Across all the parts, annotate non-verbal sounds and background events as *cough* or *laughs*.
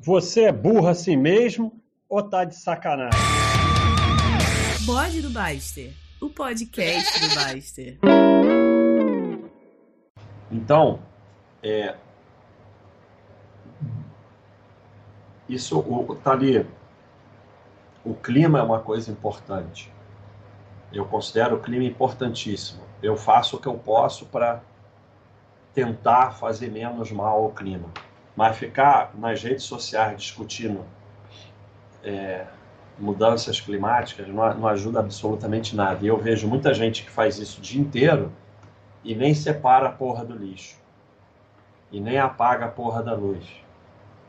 Você é burro assim mesmo ou tá de sacanagem? Bode do Baster, o podcast do Baster. Então, é, isso o, tá ali. O clima é uma coisa importante. Eu considero o clima importantíssimo. Eu faço o que eu posso para tentar fazer menos mal ao clima. Mas ficar nas redes sociais discutindo é, mudanças climáticas não, não, ajuda absolutamente nada. E eu vejo muita gente que faz isso o dia inteiro e nem separa a porra do lixo. E nem apaga a porra da luz.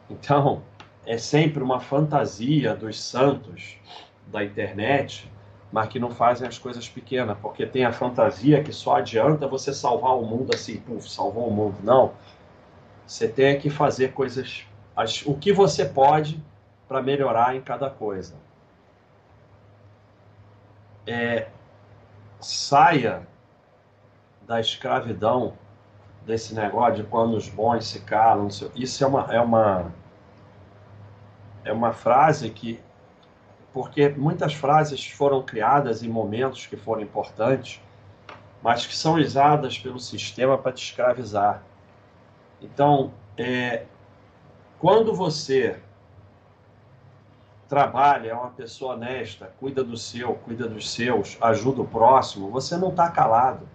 Então, é sempre uma fantasia dos santos da internet, mas que não fazem as coisas pequenas, porque tem a fantasia que só adianta você salvar o mundo assim, puf, salvou o mundo. Não você tem que fazer coisas, o que você pode para melhorar em cada coisa. É, saia da escravidão desse negócio de quando os bons se calam. Isso é uma, é uma, é uma frase que. Porque muitas frases foram criadas em momentos que foram importantes, mas que são usadas pelo sistema para te escravizar. Então, é, quando você trabalha, é uma pessoa honesta, cuida do seu, cuida dos seus, ajuda o próximo, você não está calado.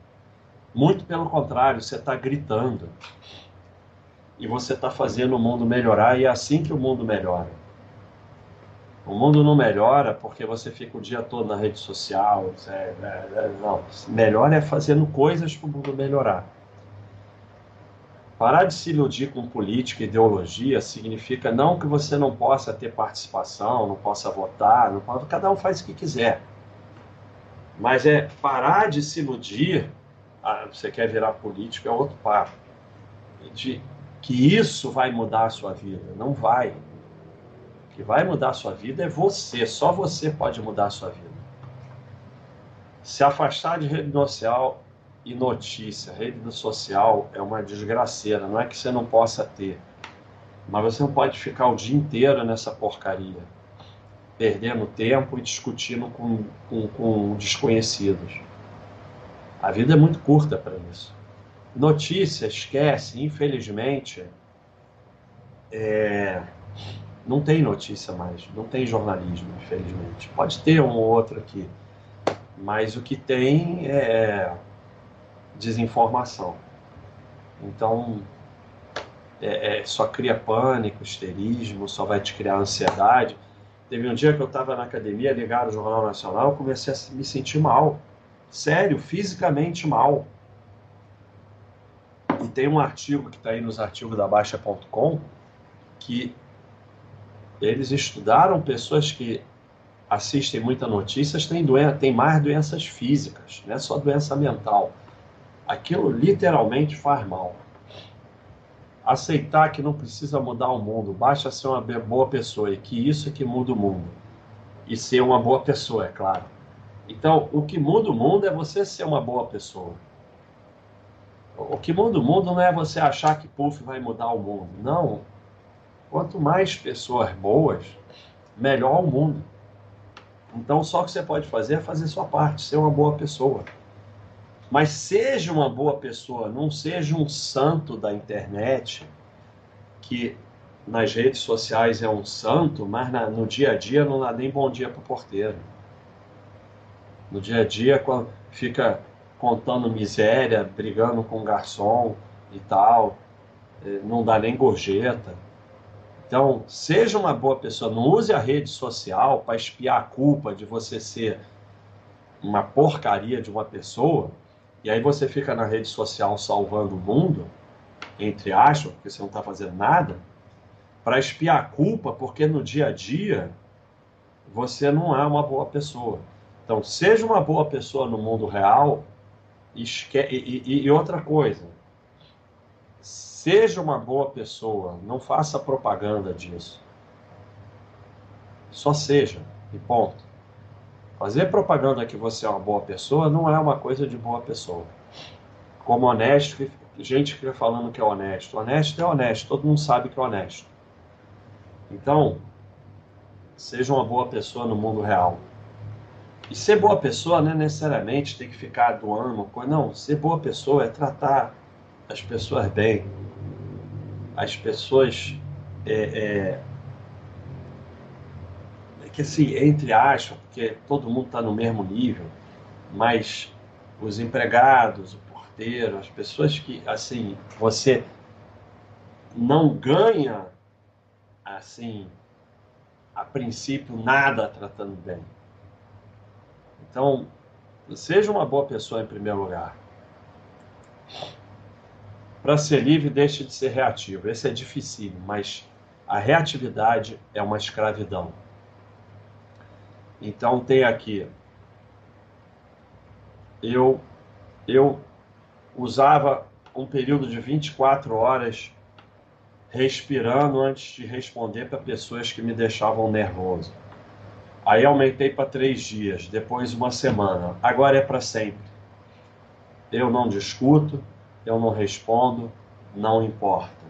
Muito pelo contrário, você está gritando. E você está fazendo o mundo melhorar, e é assim que o mundo melhora. O mundo não melhora porque você fica o dia todo na rede social. Não, melhor é fazendo coisas para o mundo melhorar. Parar de se iludir com política e ideologia significa não que você não possa ter participação, não possa votar, não pode, cada um faz o que quiser. Mas é parar de se iludir, ah, você quer virar político, é outro papo. De que isso vai mudar a sua vida. Não vai. O que vai mudar a sua vida é você, só você pode mudar a sua vida. Se afastar de rede social e notícia, rede social é uma desgraceira. Não é que você não possa ter, mas você não pode ficar o dia inteiro nessa porcaria, perdendo tempo e discutindo com, com, com desconhecidos. A vida é muito curta para isso. Notícia, esquece, infelizmente, é... não tem notícia mais, não tem jornalismo, infelizmente. Pode ter um ou outro aqui, mas o que tem é desinformação. Então, é, é, só cria pânico, histerismo, só vai te criar ansiedade. Teve um dia que eu estava na academia, ligaram o Jornal Nacional, eu comecei a me sentir mal. Sério, fisicamente mal. E tem um artigo que está aí nos artigos da Baixa.com que eles estudaram pessoas que assistem muita notícias têm, doen têm mais doenças físicas, não é só doença mental aquilo literalmente faz mal. Aceitar que não precisa mudar o mundo, basta ser uma boa pessoa e que isso é que muda o mundo. E ser uma boa pessoa, é claro. Então, o que muda o mundo é você ser uma boa pessoa. O que muda o mundo não é você achar que Puff vai mudar o mundo. Não. Quanto mais pessoas boas, melhor o mundo. Então, só o que você pode fazer é fazer sua parte, ser uma boa pessoa. Mas seja uma boa pessoa, não seja um santo da internet que nas redes sociais é um santo, mas na, no dia a dia não dá nem bom dia para o porteiro. No dia a dia fica contando miséria, brigando com o garçom e tal, é, não dá nem gorjeta. Então, seja uma boa pessoa, não use a rede social para espiar a culpa de você ser uma porcaria de uma pessoa e aí você fica na rede social salvando o mundo, entre aspas, porque você não está fazendo nada, para espiar a culpa, porque no dia a dia você não é uma boa pessoa. Então, seja uma boa pessoa no mundo real e, e, e outra coisa, seja uma boa pessoa, não faça propaganda disso. Só seja, e ponto. Fazer propaganda que você é uma boa pessoa não é uma coisa de boa pessoa. Como honesto, gente fica falando que é honesto. Honesto é honesto, todo mundo sabe que é honesto. Então, seja uma boa pessoa no mundo real. E ser boa pessoa não é necessariamente ter que ficar doando coisa. Não, ser boa pessoa é tratar as pessoas bem. As pessoas. É, é que assim, entre aspas, porque todo mundo está no mesmo nível, mas os empregados, o porteiro, as pessoas que, assim, você não ganha, assim, a princípio, nada tratando bem. Então, seja uma boa pessoa em primeiro lugar. Para ser livre, deixe de ser reativo. Esse é difícil, mas a reatividade é uma escravidão. Então tem aqui eu eu usava um período de 24 horas respirando antes de responder para pessoas que me deixavam nervoso. Aí aumentei para três dias, depois uma semana. Agora é para sempre. Eu não discuto, eu não respondo, não importa.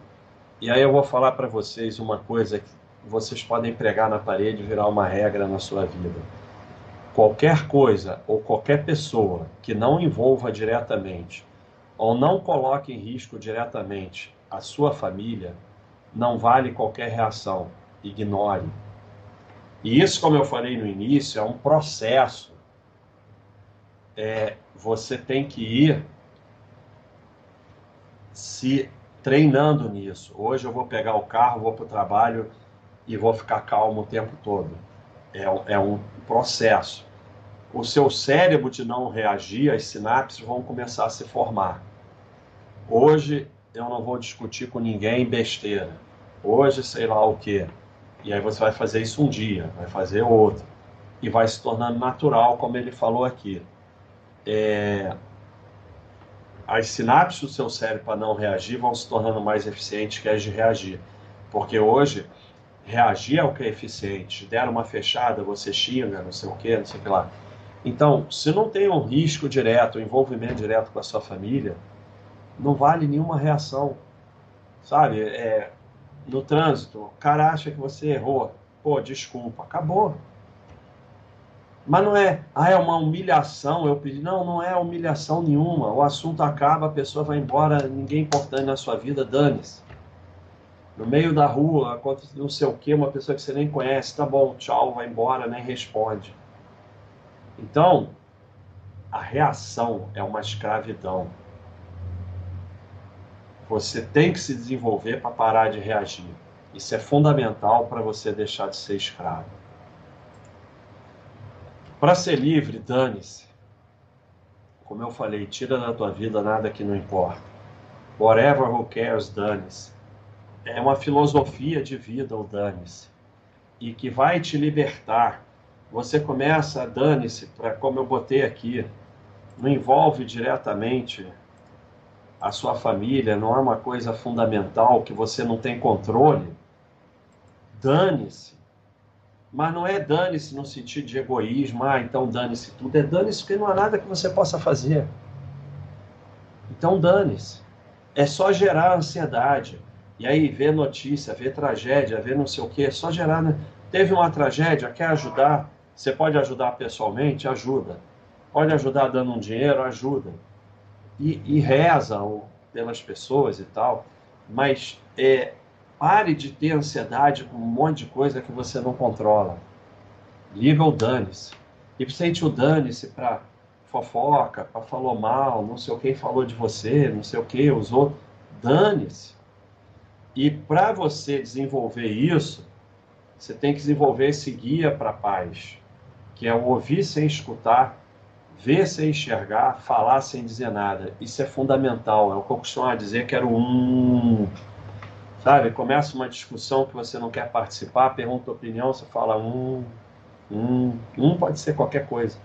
E aí eu vou falar para vocês uma coisa que vocês podem pregar na parede e virar uma regra na sua vida. Qualquer coisa ou qualquer pessoa que não envolva diretamente ou não coloque em risco diretamente a sua família, não vale qualquer reação. Ignore. E isso, como eu falei no início, é um processo. É, você tem que ir se treinando nisso. Hoje eu vou pegar o carro, vou para o trabalho e vou ficar calmo o tempo todo. É, é um processo. O seu cérebro de não reagir, as sinapses vão começar a se formar. Hoje eu não vou discutir com ninguém besteira. Hoje, sei lá o que. E aí você vai fazer isso um dia, vai fazer outro. E vai se tornando natural, como ele falou aqui. É... As sinapses do seu cérebro para não reagir vão se tornando mais eficientes que as de reagir. Porque hoje, reagir é o que é eficiente. Deram uma fechada, você xinga, não sei o que, não sei o que lá. Então, se não tem um risco direto, um envolvimento direto com a sua família, não vale nenhuma reação. Sabe? É, no trânsito, o cara acha que você errou. Pô, desculpa, acabou. Mas não é, ah, é uma humilhação, eu pedi. Não, não é humilhação nenhuma. O assunto acaba, a pessoa vai embora, ninguém importante na sua vida, dane-se. No meio da rua, acontece não sei o que, uma pessoa que você nem conhece, tá bom, tchau, vai embora, nem responde. Então, a reação é uma escravidão. Você tem que se desenvolver para parar de reagir. Isso é fundamental para você deixar de ser escravo. Para ser livre, dane-se. Como eu falei, tira da tua vida nada que não importa. Whatever who cares, dane-se. É uma filosofia de vida, o dane-se. E que vai te libertar. Você começa a dane-se, para como eu botei aqui, não envolve diretamente a sua família, não é uma coisa fundamental que você não tem controle, dane-se. Mas não é dane-se no sentido de egoísmo, ah, então dane-se tudo. É dane-se porque não há nada que você possa fazer. Então dane-se. É só gerar ansiedade. E aí ver notícia, ver tragédia, ver não sei o que, é só gerar. Né? Teve uma tragédia, quer ajudar? Você pode ajudar pessoalmente? Ajuda. Pode ajudar dando um dinheiro? Ajuda e, e reza pelas pessoas e tal, mas é, pare de ter ansiedade com um monte de coisa que você não controla. Liga o dane-se. E sente o dane-se para fofoca, para falou mal, não sei o que falou de você, não sei o que, usou. Dane-se. E para você desenvolver isso, você tem que desenvolver esse guia para a paz, que é o ouvir sem escutar ver sem enxergar, falar sem dizer nada. Isso é fundamental. É o que eu costumo dizer que era um. Sabe? Começa uma discussão que você não quer participar, pergunta opinião, você fala um. Um, um pode ser qualquer coisa.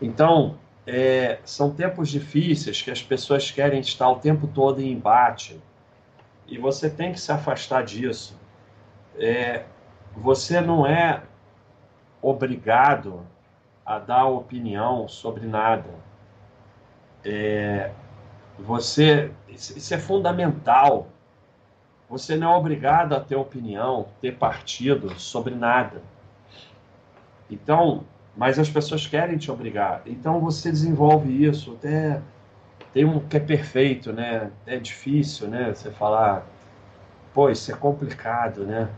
Então, é, são tempos difíceis que as pessoas querem estar o tempo todo em embate. E você tem que se afastar disso. É, você não é obrigado a dar opinião sobre nada. É, você, isso é fundamental. Você não é obrigado a ter opinião, ter partido sobre nada. Então, mas as pessoas querem te obrigar. Então você desenvolve isso. Até tem um que é perfeito, né? É difícil, né? Você falar, pô, isso é complicado, né?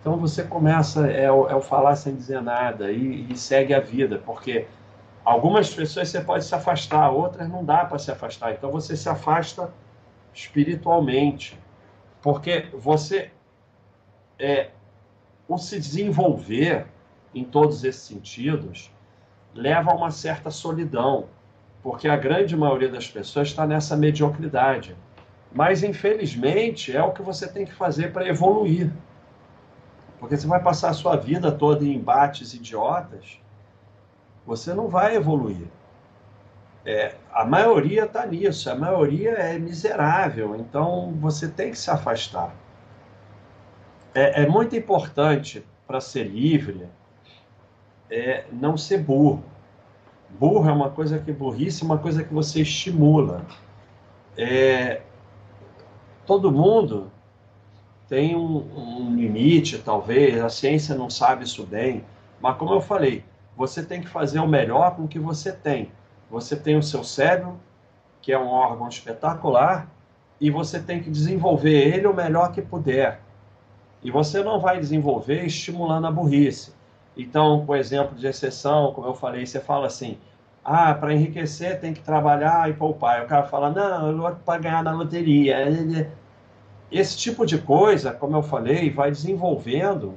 Então você começa, é é o falar sem dizer nada e, e, segue a vida, porque algumas pessoas você pode se afastar, outras não dá para se afastar. Então você se afasta espiritualmente, porque você é o se desenvolver em todos esses sentidos leva a uma certa solidão, porque a grande maioria das pessoas está nessa mediocridade. Mas infelizmente é o que você tem que fazer para evoluir. Porque você vai passar a sua vida toda em embates idiotas, você não vai evoluir. É, a maioria está nisso, a maioria é miserável, então você tem que se afastar. É, é muito importante para ser livre é não ser burro. Burro é uma coisa que burrice é uma coisa que você estimula. É, todo mundo tem um, um, limite, talvez, a ciência não sabe isso bem, mas como eu falei, você tem que fazer o melhor com o que você tem. Você tem o seu cérebro, que é um órgão espetacular, e você tem que desenvolver ele o melhor que puder. E você não vai desenvolver estimulando a burrice. Então, por exemplo de exceção, como eu falei, você fala assim: ah, para enriquecer tem que trabalhar e poupar. E o cara fala: não, eu para ganhar na loteria. Esse tipo de coisa, como eu falei, vai desenvolvendo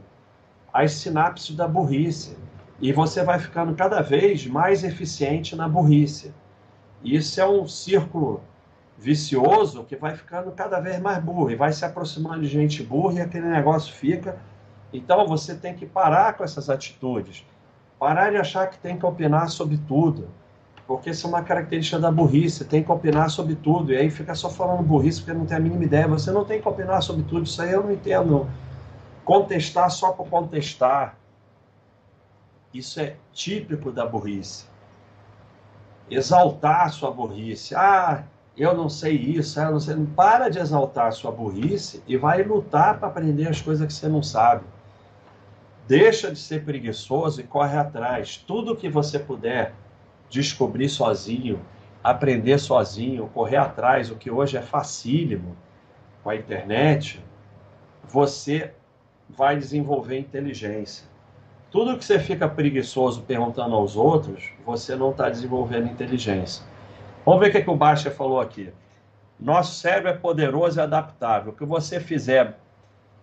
as sinapses da burrice. E você vai ficando cada vez mais eficiente na burrice. Isso é um círculo vicioso que vai ficando cada vez mais burro e vai se aproximando de gente burra e aquele negócio fica. Então você tem que parar com essas atitudes. Parar de achar que tem que opinar sobre tudo porque isso é uma característica da burrice, tem que opinar sobre tudo, e aí fica só falando burrice porque não tem a mínima ideia, você não tem que opinar sobre tudo, isso aí eu não entendo. Contestar só por contestar, isso é típico da burrice. Exaltar a sua burrice, ah, eu não sei isso, ah, eu não sei. Para de exaltar a sua burrice e vai lutar para aprender as coisas que você não sabe. Deixa de ser preguiçoso e corre atrás. Tudo que você puder descobrir sozinho, aprender sozinho, correr atrás, o que hoje é facílimo com a internet, você vai desenvolver inteligência. Tudo que você fica preguiçoso perguntando aos outros, você não está desenvolvendo inteligência. Vamos ver o que, que o Baixa falou aqui. Nosso cérebro é poderoso e adaptável. O que você fizer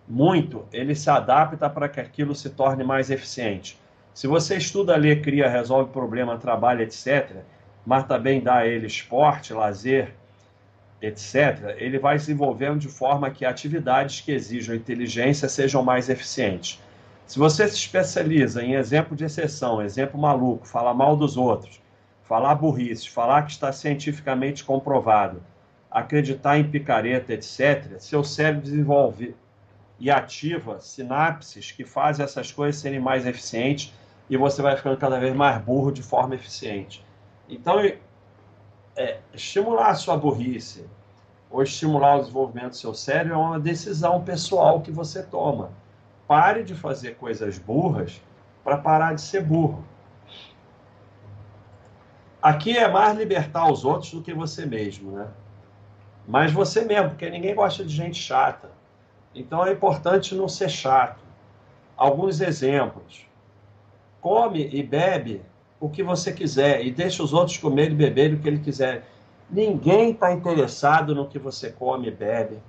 muito, ele se adapta para que aquilo se torne mais eficiente. Se você estuda, lê, cria, resolve problema, trabalha, etc., mas também dá a ele esporte, lazer, etc., ele vai se envolvendo de forma que atividades que exijam inteligência sejam mais eficientes. Se você se especializa em exemplo de exceção, exemplo maluco, falar mal dos outros, falar burrice, falar que está cientificamente comprovado, acreditar em picareta, etc., seu cérebro desenvolve e ativa sinapses que fazem essas coisas serem mais eficientes e você vai ficando cada vez mais burro de forma eficiente. Então, é, estimular a sua burrice ou estimular o desenvolvimento do seu cérebro é uma decisão pessoal que você toma. Pare de fazer coisas burras para parar de ser burro. Aqui é mais libertar os outros do que você mesmo, né? Mas você mesmo, porque ninguém gosta de gente chata. Então é importante não ser chato. Alguns exemplos come e bebe o que você quiser e deixa os outros comer e beber o que ele quiser. Ninguém está interessado no que você come e bebe.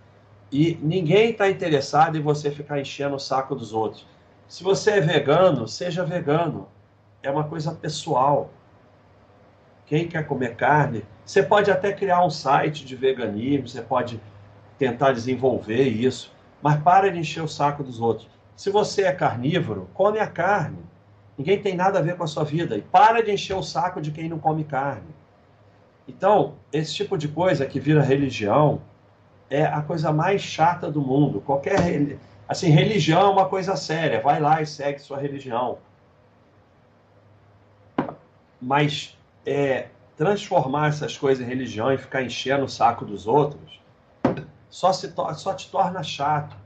E ninguém está interessado em você ficar enchendo o saco dos outros. Se você é vegano, seja vegano. É uma coisa pessoal. Quem quer comer carne, você pode até criar um site de veganismo, você pode tentar desenvolver isso, mas para de encher o saco dos outros. Se você é carnívoro, come a carne. Ninguém tem nada a ver com a sua vida. E para de encher o saco de quem não come carne. Então, esse tipo de coisa que vira religião é a coisa mais chata do mundo. Qualquer assim, religião é uma coisa séria. Vai lá e segue sua religião. Mas é, transformar essas coisas em religião e ficar enchendo o saco dos outros só, se só te torna chato.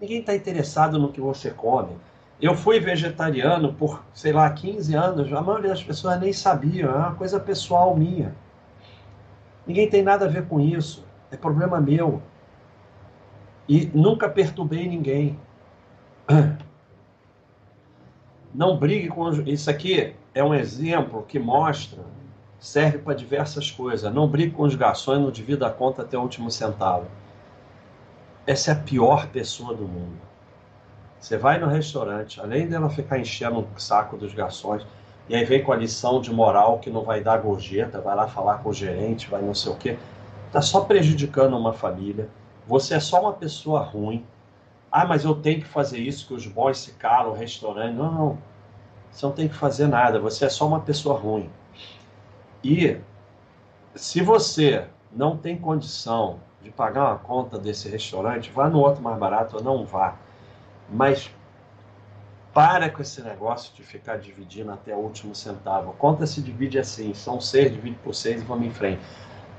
Ninguém está interessado no que você come. Eu fui vegetariano por, sei lá, 15 anos, a maioria das pessoas nem sabiam, é uma coisa pessoal minha. Ninguém tem nada a ver com isso, é problema meu. E nunca perturbei ninguém. *clears throat* Não brigue com. Isso aqui é um exemplo que mostra, serve para diversas coisas. Não brigue com os garçons, não divida a conta até o último centavo. Essa é a pior pessoa do mundo. Você vai no restaurante, além dela ficar enchendo o saco dos garçons, e aí vem com a lição de moral que não vai dar gorjeta, vai lá falar com o gerente, vai não sei o quê. Está só prejudicando uma família. Você é só uma pessoa ruim. Ah, mas eu tenho que fazer isso, que os bons se calam, o restaurante. Não, não. Você não tem que fazer nada. Você é só uma pessoa ruim. E se você não tem condição de pagar uma conta desse restaurante, vá no outro mais barato ou não vá. Mas para com esse negócio de ficar dividindo até o último centavo. A conta se divide assim, são seis, divide por seis e vamos em frente.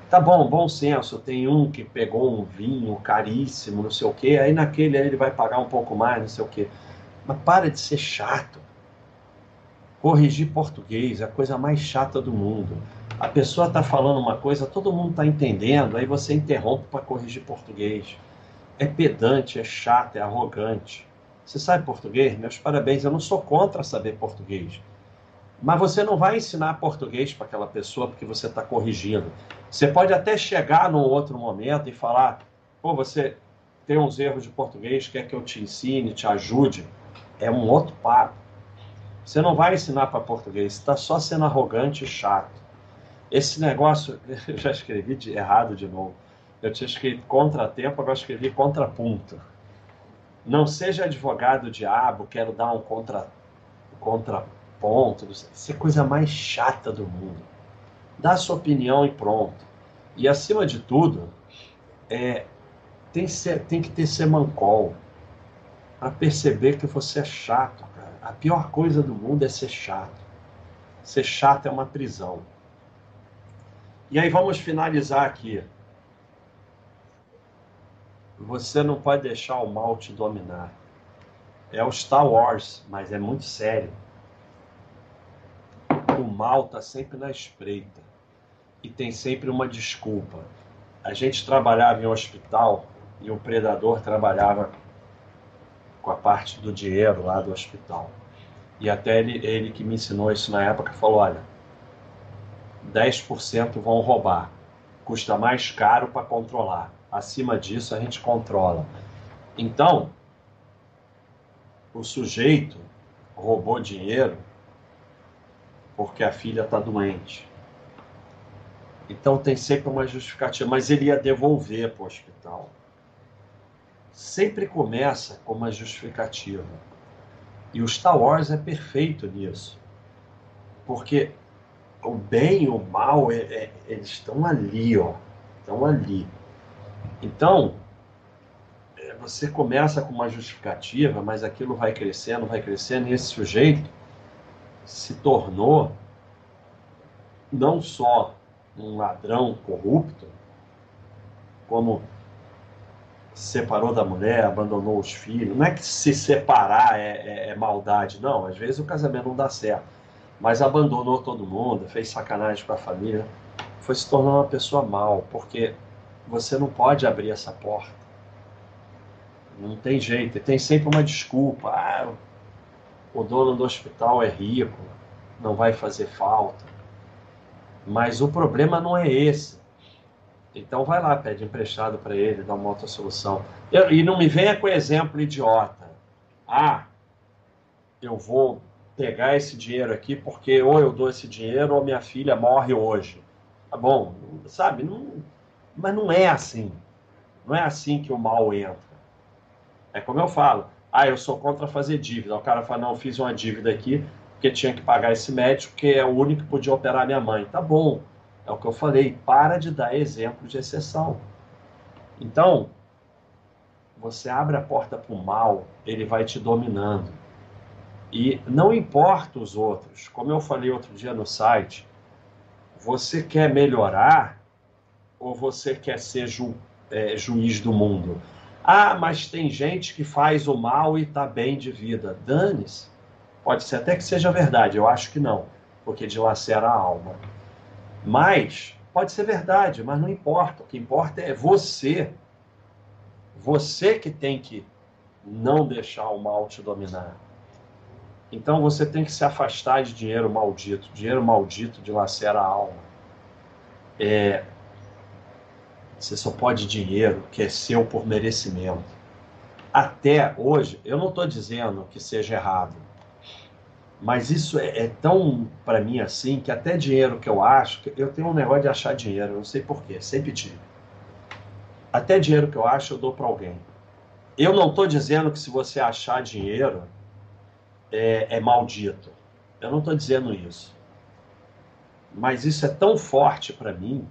Tá bom, bom senso, tem um que pegou um vinho caríssimo, não sei o quê, aí naquele aí ele vai pagar um pouco mais, não sei o quê. Mas para de ser chato. Corrigir português é a coisa mais chata do mundo. A pessoa está falando uma coisa, todo mundo está entendendo, aí você interrompe para corrigir português. É pedante, é chato, é arrogante. Você sabe português? Meus parabéns, eu não sou contra saber português. Mas você não vai ensinar português para aquela pessoa porque você está corrigindo. Você pode até chegar num outro momento e falar: pô, você tem uns erros de português, quer que eu te ensine, te ajude. É um outro papo. Você não vai ensinar para português, está só sendo arrogante e chato. Esse negócio, *laughs* eu já escrevi de, errado de novo. Eu tinha escrito contratempo, agora escrevi contraponto. Não seja advogado diabo, quero dar um contra, contraponto. Isso é coisa mais chata do mundo. Dá sua opinião e pronto. E acima de tudo, é, tem, ser, tem que ter semancol para perceber que você é chato. A pior coisa do mundo é ser chato. Ser chato é uma prisão. E aí vamos finalizar aqui. Você não pode deixar o mal te dominar. É o Star Wars, mas é muito sério. O mal está sempre na espreita e tem sempre uma desculpa. A gente trabalhava em um hospital e o predador trabalhava com a parte do dinheiro lá do hospital. E até ele, ele que me ensinou isso na época falou: olha, 10% vão roubar, custa mais caro para controlar acima disso a gente controla. Então, o sujeito roubou dinheiro porque a filha está doente. Então tem sempre uma justificativa, mas ele ia devolver para o hospital. Sempre começa com uma justificativa. E o Star Wars é perfeito nisso. Porque o bem e o mal, é, é, eles estão ali, ó. Estão ali. Então, é, você começa com uma justificativa, mas aquilo vai crescendo, vai crescendo, e esse sujeito se tornou não só um ladrão corrupto, como separou da mulher, abandonou os filhos. Não é que se separar é, é, é, maldade, não. Às vezes o casamento não dá certo. Mas abandonou todo mundo, fez sacanagem com a família. Foi se tornar uma pessoa mal, porque você não pode abrir essa porta. Não tem jeito. E tem sempre uma desculpa. Ah, o dono do hospital é rico, não vai fazer falta. Mas o problema não é esse. Então vai lá, pede emprestado para ele, dá uma outra solução. Eu, e não me venha com exemplo idiota. Ah, eu vou pegar esse dinheiro aqui porque ou eu dou esse dinheiro ou minha filha morre hoje. Tá bom, sabe? Não, mas não é assim. Não é assim que o mal entra. É como eu falo. Ah, eu sou contra fazer dívida. O cara fala, não, eu fiz uma dívida aqui porque tinha que pagar esse médico, que é o único que podia operar minha mãe. Tá bom. É o que eu falei. Para de dar exemplo de exceção. Então, você abre a porta para o mal, ele vai te dominando. E não importa os outros. Como eu falei outro dia no site, você quer melhorar, ou você quer ser é, juiz do mundo. Ah, mas tem gente que faz o mal e está bem de vida. Dane-se. Pode ser até que seja verdade, eu acho que não, porque dilacera a alma. Mas, pode ser verdade, mas não importa. O que importa é você. Você que tem que não deixar o mal te dominar. Então você tem que se afastar de dinheiro maldito. Dinheiro maldito dilacera a alma. É, você só pode dinheiro que é seu por merecimento. Até hoje, eu não estou dizendo que seja errado, mas isso é, é tão para mim assim que até dinheiro que eu acho, eu tenho um negócio de achar dinheiro, eu não sei porquê, sempre tive. Até dinheiro que eu acho, eu dou para alguém. Eu não estou dizendo que se você achar dinheiro é, é maldito. Eu não estou dizendo isso. Mas isso é tão forte para mim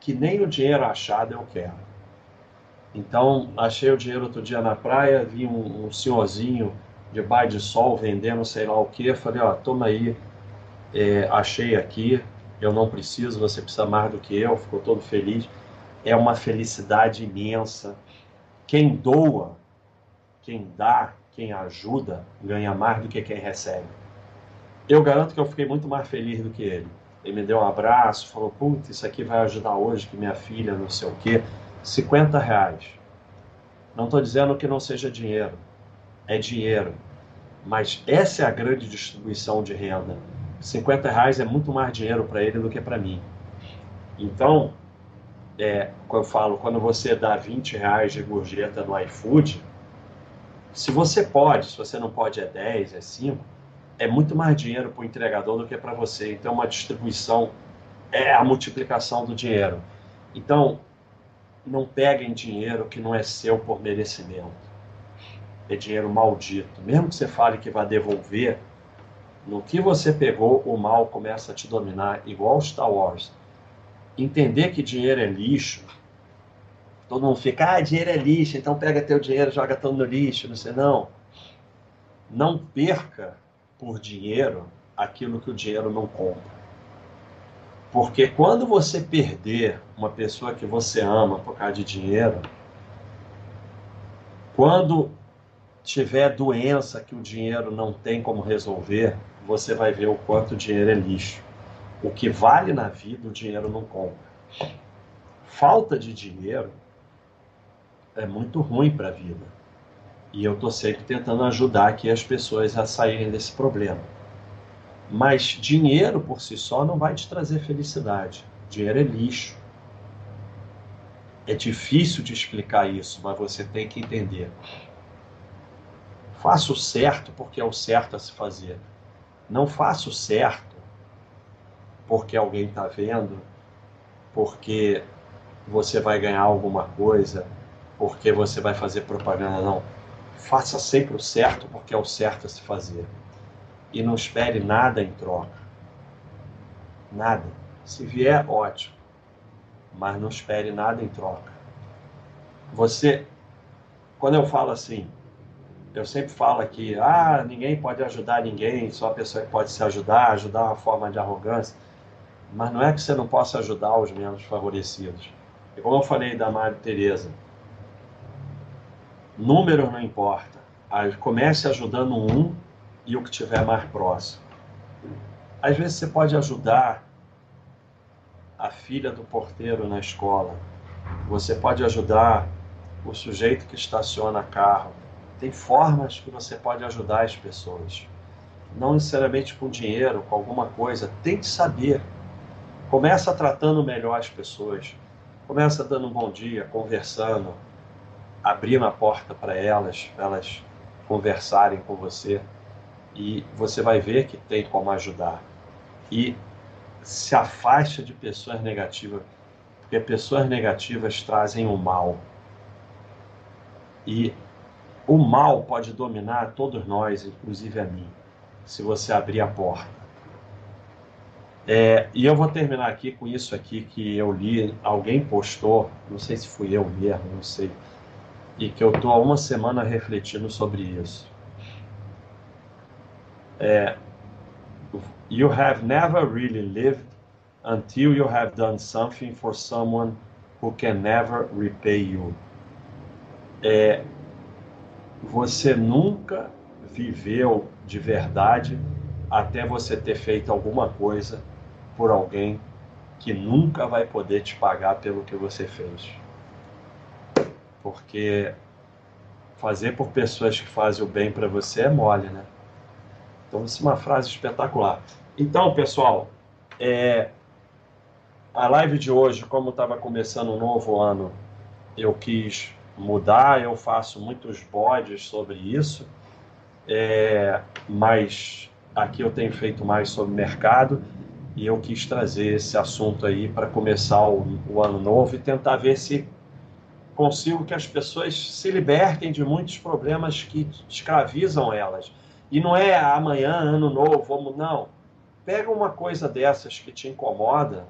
que nem o dinheiro achado eu quero. Então, achei o dinheiro outro dia na praia, vi um, um senhorzinho de bairro de sol vendendo sei lá o que, falei, ó, toma aí, é, achei aqui, eu não preciso, você precisa mais do que eu, ficou todo feliz. É uma felicidade imensa. Quem doa, quem dá, quem ajuda, ganha mais do que quem recebe. Eu garanto que eu fiquei muito mais feliz do que ele. Ele me deu um abraço, falou: Putz, isso aqui vai ajudar hoje, que minha filha, não sei o quê. 50 reais. Não estou dizendo que não seja dinheiro. É dinheiro. Mas essa é a grande distribuição de renda. 50 reais é muito mais dinheiro para ele do que para mim. Então, é, eu falo, quando você dá 20 reais de gorjeta no iFood, se você pode, se você não pode é 10, é 5, é muito mais dinheiro para o entregador do que para você. Então, uma distribuição é a multiplicação do dinheiro. Então, não peguem dinheiro que não é seu por merecimento. É dinheiro maldito. Mesmo que você fale que vai devolver, no que você pegou, o mal começa a te dominar, igual Star Wars. Entender que dinheiro é lixo. Todo mundo fica, ah, dinheiro é lixo, então pega teu dinheiro, joga tudo no lixo, não sei, não. Não perca por dinheiro aquilo que o dinheiro não compra. Porque quando você perder uma pessoa que você ama por causa de dinheiro, quando tiver doença que o dinheiro não tem como resolver, você vai ver o quanto dinheiro é lixo. O que vale na vida, o dinheiro não compra. Falta de dinheiro é muito ruim para a vida. E eu estou sempre tentando ajudar aqui as pessoas a saírem desse problema. Mas dinheiro por si só não vai te trazer felicidade. Dinheiro é lixo. É difícil de explicar isso, mas você tem que entender. Faça o certo porque é o certo a se fazer. Não faça o certo porque alguém está vendo, porque você vai ganhar alguma coisa, porque você vai fazer propaganda. Não faça sempre o certo, porque é o certo a se fazer. E não espere nada em troca. Nada. Se vier, ótimo. Mas não espere nada em troca. Você, quando eu falo assim, eu sempre falo aqui, ah, ninguém pode ajudar ninguém, só a pessoa que pode se ajudar, ajudar uma forma de arrogância. Mas não é que você não possa ajudar os menos favorecidos. E como eu falei da Maria Tereza, Número não importa. Comece ajudando um e o que tiver mais próximo. Às vezes você pode ajudar a filha do porteiro na escola. Você pode ajudar o sujeito que estaciona carro. Tem formas que você pode ajudar as pessoas. Não necessariamente com dinheiro, com alguma coisa. Tente saber. Começa tratando melhor as pessoas. Começa dando um bom dia, conversando, abrindo a porta para elas, para elas conversarem com você e você vai ver que tem como ajudar. E se afaste de pessoas negativas, porque pessoas negativas trazem o mal. E o mal pode dominar todos nós, inclusive a mim, se você abrir a porta. É, e eu vou terminar aqui com isso aqui que eu li, alguém postou, não sei se fui eu mesmo, não sei e que eu estou há uma semana refletindo sobre isso. É, you have never really lived until you have done something for someone who can never repay you. É, você nunca viveu de verdade até você ter feito alguma coisa por alguém que nunca vai poder te pagar pelo que você fez. Porque fazer por pessoas que fazem o bem para você é mole, né? Então, isso é uma frase espetacular. Então, pessoal, é, a live de hoje, como estava começando um novo ano, eu quis mudar, eu faço muitos bodes sobre isso, é, mas aqui eu tenho feito mais sobre mercado e eu quis trazer esse assunto aí para começar o, o, ano novo e tentar ver se consigo que as pessoas se libertem de muitos problemas que escravizam elas. E não é amanhã, ano novo, vamos, não. Pega uma coisa dessas que te incomoda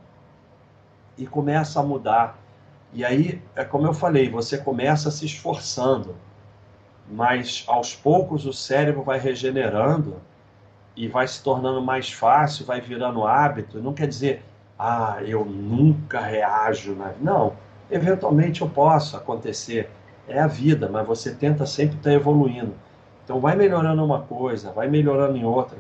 e começa a mudar. E aí, é como eu falei, você começa se esforçando, mas aos poucos o cérebro vai regenerando e vai se tornando mais fácil, vai virando hábito. Não quer dizer, ah, eu nunca reajo. Na... Não, eventualmente eu posso acontecer. É a vida, mas você tenta sempre estar evoluindo. Então vai melhorando uma coisa, vai melhorando em outra.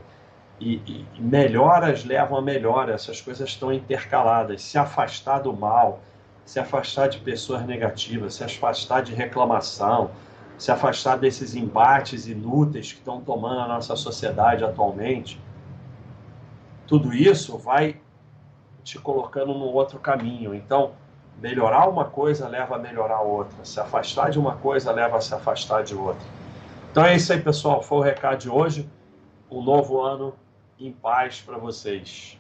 E, e, melhoras levam a melhora, essas coisas estão intercaladas. Se afastar do mal, se afastar de pessoas negativas, se afastar de reclamação, se afastar desses embates inúteis que estão tomando a nossa sociedade atualmente, tudo isso vai te colocando num outro caminho. Então, melhorar uma coisa leva a melhorar outra, se afastar de uma coisa leva a se afastar de outra. Então é isso aí, pessoal. Foi o recado de hoje. Um novo ano em paz para vocês.